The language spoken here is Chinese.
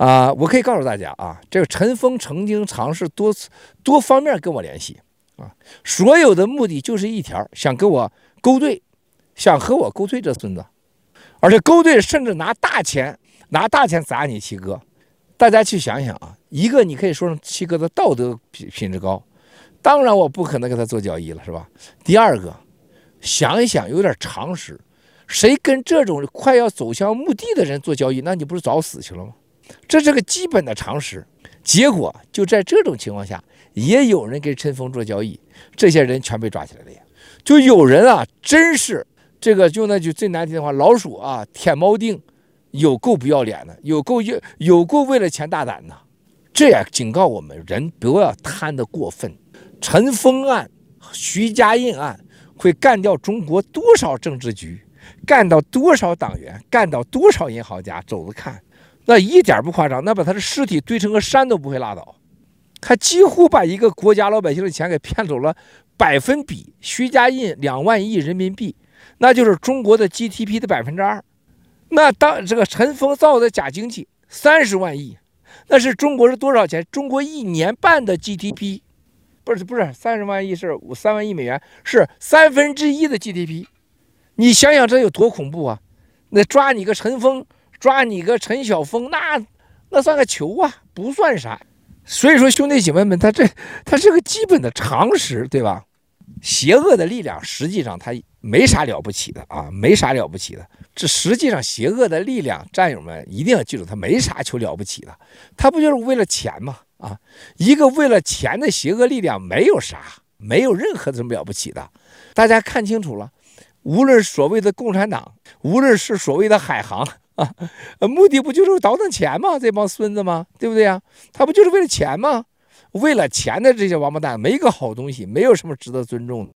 啊，我可以告诉大家啊，这个陈峰曾经尝试多次多方面跟我联系啊，所有的目的就是一条，想跟我勾兑，想和我勾兑这孙子，而且勾兑甚至拿大钱拿大钱砸你七哥。大家去想想啊，一个你可以说七哥的道德品品质高，当然我不可能跟他做交易了，是吧？第二个，想一想有点常识，谁跟这种快要走向墓地的人做交易，那你不是早死去了吗？这是个基本的常识。结果就在这种情况下，也有人跟陈峰做交易，这些人全被抓起来了呀。就有人啊，真是这个就那句最难听的话，老鼠啊舔猫腚。有够不要脸的，有够有有够为了钱大胆的，这也警告我们人不要贪得过分。陈峰案、徐家印案会干掉中国多少政治局，干到多少党员，干到多少银行家，走着看，那一点不夸张，那把他的尸体堆成个山都不会拉倒。他几乎把一个国家老百姓的钱给骗走了，百分比，徐家印两万亿人民币，那就是中国的 GDP 的百分之二。那当这个陈峰造的假经济三十万亿，那是中国是多少钱？中国一年半的 GDP，不是不是三十万亿是五三万亿美元，是三分之一的 GDP。你想想这有多恐怖啊！那抓你个陈峰，抓你个陈晓峰，那那算个球啊，不算啥。所以说兄弟姐妹们，他这他是个基本的常识，对吧？邪恶的力量实际上他没啥了不起的啊，没啥了不起的。这实际上邪恶的力量，战友们一定要记住，他没啥求了不起的，他不就是为了钱吗？啊，一个为了钱的邪恶力量没有啥，没有任何什么了不起的。大家看清楚了，无论所谓的共产党，无论是所谓的海航啊，目的不就是倒腾钱吗？这帮孙子吗？对不对呀？他不就是为了钱吗？为了钱的这些王八蛋，没一个好东西，没有什么值得尊重的。